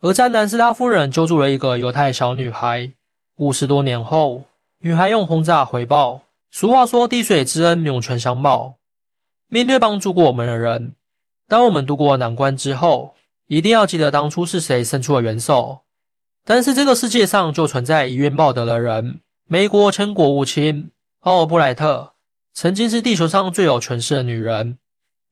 而在南斯拉夫人救助了一个犹太小女孩。五十多年后，女孩用轰炸回报。俗话说：“滴水之恩，涌泉相报。”面对帮助过我们的人，当我们度过难关之后，一定要记得当初是谁伸出了援手。但是这个世界上就存在以怨报德的人。美国前国务卿奥尔布莱特曾经是地球上最有权势的女人，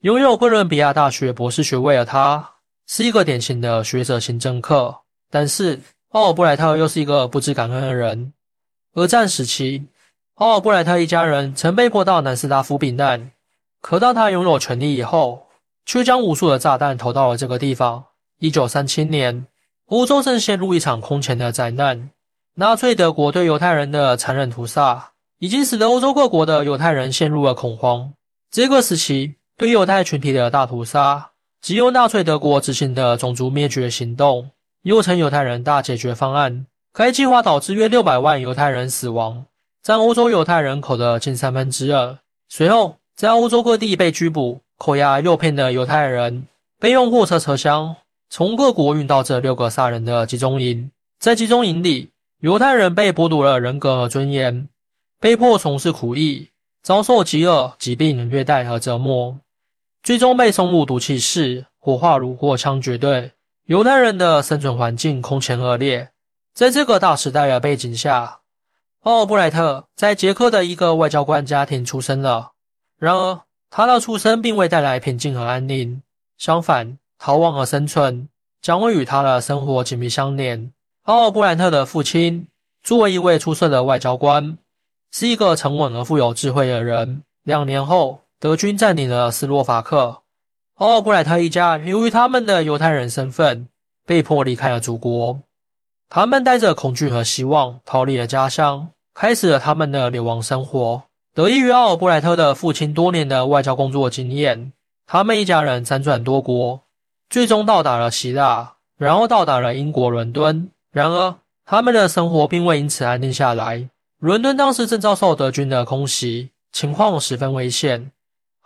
拥有哥伦比亚大学博士学位的她，是一个典型的学者型政客。但是奥尔布莱特又是一个不知感恩的人。二战时期，奥尔布莱特一家人曾被迫到南斯拉夫避难。可当他拥有权力以后，却将无数的炸弹投到了这个地方。一九三七年，欧洲正陷入一场空前的灾难，纳粹德国对犹太人的残忍屠杀，已经使得欧洲各国的犹太人陷入了恐慌。这个时期对犹太群体的大屠杀，即由纳粹德国执行的种族灭绝行动，又称犹太人大解决方案。该计划导致约六百万犹太人死亡，占欧洲犹太人口的近三分之二。随后。在欧洲各地被拘捕、扣押、诱骗的犹太人，被用货车车厢从各国运到这六个杀人的集中营。在集中营里，犹太人被剥夺了人格和尊严，被迫从事苦役，遭受饥饿、疾病、虐待和折磨，最终被送入毒气室，火化炉或枪决对。犹太人的生存环境空前恶劣。在这个大时代的背景下，奥尔布莱特在捷克的一个外交官家庭出生了。然而，他的出生并未带来平静和安宁，相反，逃亡和生存将会与他的生活紧密相连。奥尔布莱特的父亲作为一位出色的外交官，是一个沉稳而富有智慧的人。两年后，德军占领了斯洛伐克，奥尔布莱特一家由于他们的犹太人身份，被迫离开了祖国。他们带着恐惧和希望逃离了家乡，开始了他们的流亡生活。得益于奥尔布莱特的父亲多年的外交工作经验，他们一家人辗转多国，最终到达了希腊，然后到达了英国伦敦。然而，他们的生活并未因此安定下来。伦敦当时正遭受德军的空袭，情况十分危险。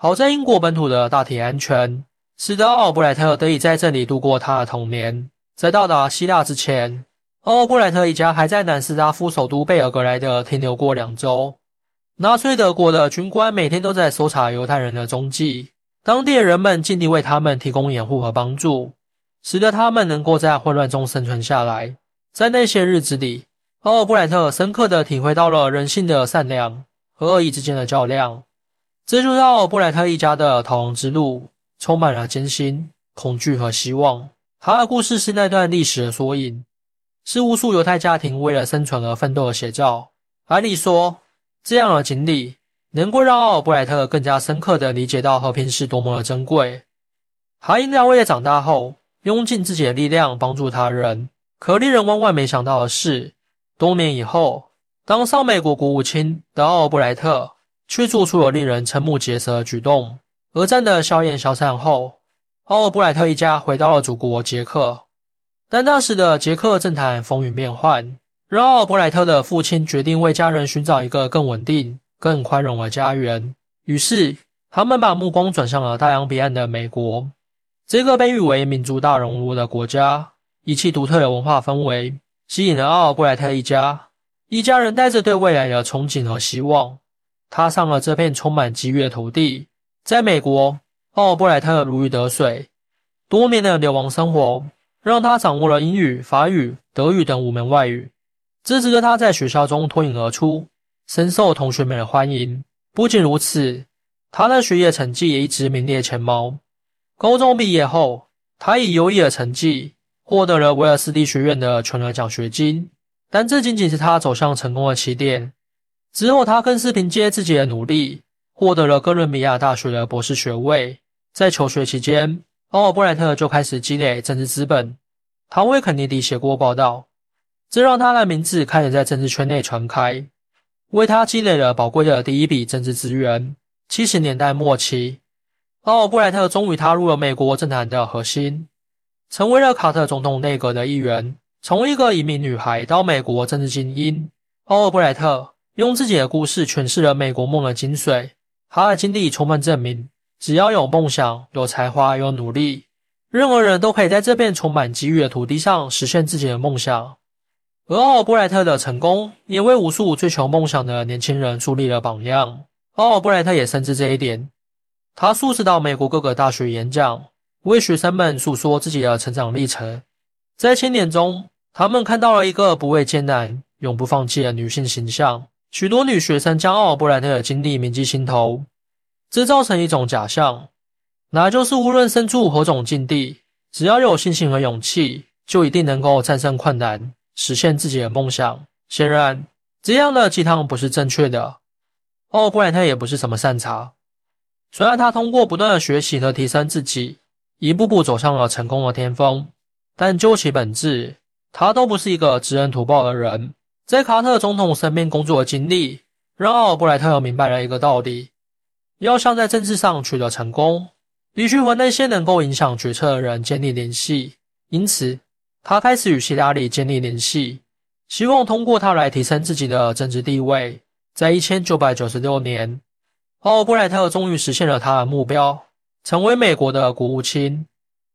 好在英国本土的大体安全，使得奥布莱特得以在这里度过他的童年。在到达希腊之前，奥布莱特一家还在南斯拉夫首都贝尔格莱德停留过两周。纳粹德国的军官每天都在搜查犹太人的踪迹，当地人们尽力为他们提供掩护和帮助，使得他们能够在混乱中生存下来。在那些日子里，奥布莱特深刻地体会到了人性的善良和恶意之间的较量。这就是奥尔布莱特一家的逃亡之路，充满了艰辛、恐惧和希望。他的故事是那段历史的缩影，是无数犹太家庭为了生存而奋斗的写照。安利说。这样的经历能够让奥尔布莱特更加深刻地理解到和平是多么的珍贵。他因为在长大后用尽自己的力量帮助他人，可令人万万没想到的是，多年以后，当上美国国务卿的奥尔布莱特却做出了令人瞠目结舌的举动。俄战的硝烟消散后，奥尔布莱特一家回到了祖国捷克，但那时的捷克政坛风云变幻。让奥尔布莱特的父亲决定为家人寻找一个更稳定、更宽容的家园。于是，他们把目光转向了大洋彼岸的美国。这个被誉为民族大熔炉的国家，以其独特的文化氛围，吸引了奥尔布莱特一家。一家人带着对未来的憧憬和希望，踏上了这片充满机遇的土地。在美国，奥布莱特如鱼得水，多年的流亡生活让他掌握了英语、法语、德语等五门外语。这使得他在学校中脱颖而出，深受同学们的欢迎。不仅如此，他的学业成绩也一直名列前茅。高中毕业后，他以优异的成绩获得了威尔斯蒂学院的全额奖学金，但这仅仅是他走向成功的起点。之后，他更是凭借自己的努力获得了哥伦比亚大学的博士学位。在求学期间，奥尔布莱特就开始积累政治资本。他为肯尼迪写过报道。这让他的名字开始在政治圈内传开，为他积累了宝贵的第一笔政治资源。七十年代末期，奥尔布莱特终于踏入了美国政坛的核心，成为了卡特总统内阁的一员。从一个移民女孩到美国政治精英，奥尔布莱特用自己的故事诠释了美国梦的精髓。他的经历充分证明，只要有梦想、有才华、有努力，任何人都可以在这片充满机遇的土地上实现自己的梦想。而奥尔布莱特的成功也为无数追求梦想的年轻人树立了榜样。奥尔布莱特也深知这一点，他数次到美国各个大学演讲，为学生们诉说自己的成长历程。在青年中，他们看到了一个不畏艰难、永不放弃的女性形象。许多女学生将奥尔布莱特的经历铭记心头，这造成一种假象，那就是无论身处何种境地，只要有信心和勇气，就一定能够战胜困难。实现自己的梦想。显然，这样的鸡汤不是正确的。奥尔布莱特也不是什么善茬。虽然他通过不断的学习和提升自己，一步步走上了成功的巅峰，但究其本质，他都不是一个知恩图报的人。在卡特总统身边工作的经历，让奥尔布莱特明白了一个道理：要想在政治上取得成功，必须和那些能够影响决策的人建立联系。因此。他开始与希拉里建立联系，希望通过他来提升自己的政治地位。在一千九百九十六年，奥尔布莱特终于实现了他的目标，成为美国的国务卿。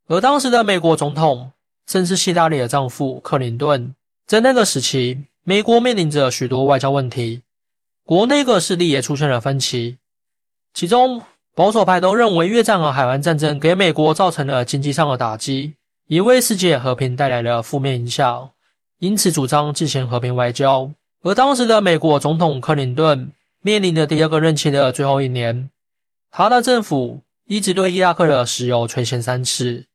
而当时的美国总统正是希拉里的丈夫克林顿。在那个时期，美国面临着许多外交问题，国内各势力也出现了分歧。其中，保守派都认为越战和海湾战争给美国造成了经济上的打击。也为世界和平带来了负面影响，因此主张进行和平外交。而当时的美国总统克林顿面临的第二个任期的最后一年，他的政府一直对伊拉克的石油垂涎三尺，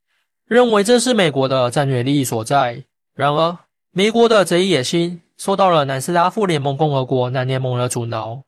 认为这是美国的战略利益所在。然而，美国的这一野心受到了南斯拉夫联盟共和国南联盟的阻挠，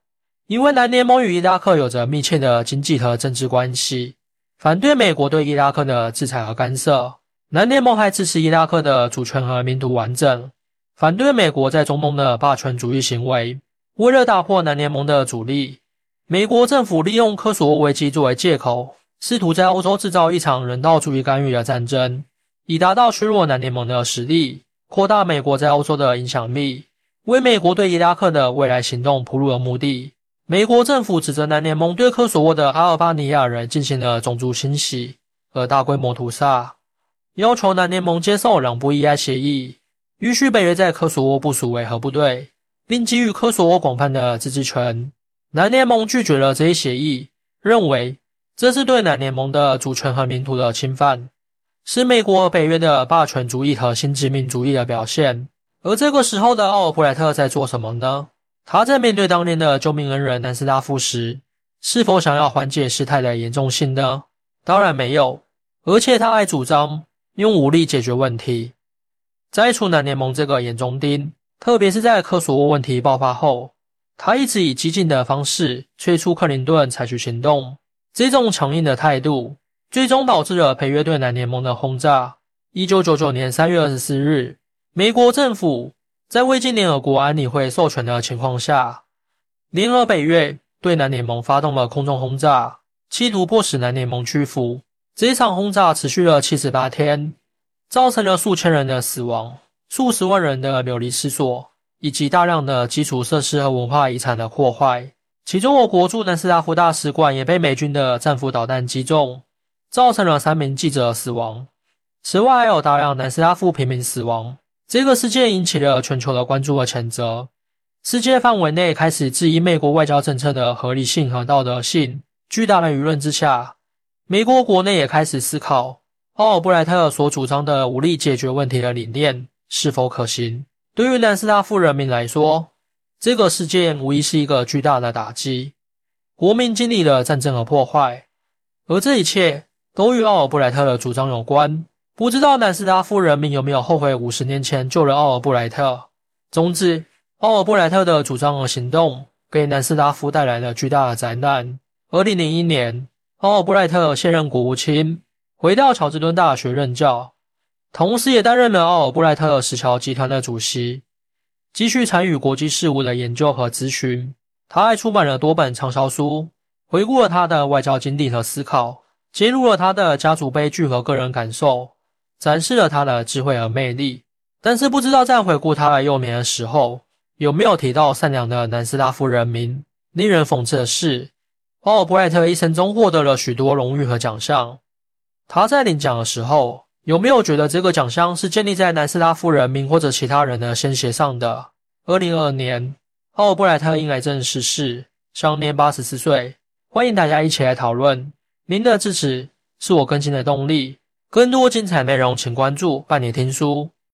因为南联盟与伊拉克有着密切的经济和政治关系，反对美国对伊拉克的制裁和干涉。南联盟还支持伊拉克的主权和民族完整，反对美国在中东的霸权主义行为。为了打破南联盟的阻力，美国政府利用科索沃危机作为借口，试图在欧洲制造一场人道主义干预的战争，以达到削弱南联盟的实力、扩大美国在欧洲的影响力，为美国对伊拉克的未来行动铺路的目的。美国政府指责南联盟对科索沃的阿尔巴尼亚人进行了种族清洗和大规模屠杀。要求南联盟接受两不依赖协议，允许北约在科索沃部署维和部队，并给予科索沃广泛的自治权。南联盟拒绝了这一协议，认为这是对南联盟的主权和领土的侵犯，是美国北约的霸权主义和新殖民主义的表现。而这个时候的奥尔布莱特在做什么呢？他在面对当年的救命恩人南斯拉夫时，是否想要缓解事态的严重性呢？当然没有，而且他还主张。用武力解决问题，摘除南联盟这个眼中钉。特别是在科索沃问题爆发后，他一直以激进的方式催促克林顿采取行动。这种强硬的态度，最终导致了北约对南联盟的轰炸。一九九九年三月二十四日，美国政府在未经联合国安理会授权的情况下，联合北约对南联盟发动了空中轰炸，企图迫使南联盟屈服。这一场轰炸持续了七十八天，造成了数千人的死亡、数十万人的流离失所，以及大量的基础设施和文化遗产的破坏。其中，我国驻南斯拉夫大使馆也被美军的战斧导弹击中，造成了三名记者死亡。此外，还有大量南斯拉夫平民死亡。这个事件引起了全球的关注和谴责，世界范围内开始质疑美国外交政策的合理性和道德性。巨大的舆论之下。美国国内也开始思考，奥尔布莱特所主张的武力解决问题的理念是否可行。对于南斯拉夫人民来说，这个事件无疑是一个巨大的打击。国民经历了战争和破坏，而这一切都与奥尔布莱特的主张有关。不知道南斯拉夫人民有没有后悔五十年前救了奥尔布莱特？总之，奥尔布莱特的主张和行动给南斯拉夫带来了巨大的灾难。二零零一年。奥尔布莱特现任国务卿，回到乔治敦大学任教，同时也担任了奥尔布莱特石桥集团的主席，继续参与国际事务的研究和咨询。他还出版了多本畅销书，回顾了他的外交经历和思考，揭露了他的家族悲剧和个人感受，展示了他的智慧和魅力。但是，不知道在回顾他的幼年的时候，有没有提到善良的南斯拉夫人民？令人讽刺的是，奥尔布莱特一生中获得了许多荣誉和奖项。他在领奖的时候，有没有觉得这个奖项是建立在南斯拉夫人民或者其他人的鲜血上的？二零二二年，奥尔布莱特因癌症逝世，享年八十四岁。欢迎大家一起来讨论。您的支持是我更新的动力，更多精彩内容请关注半年听书。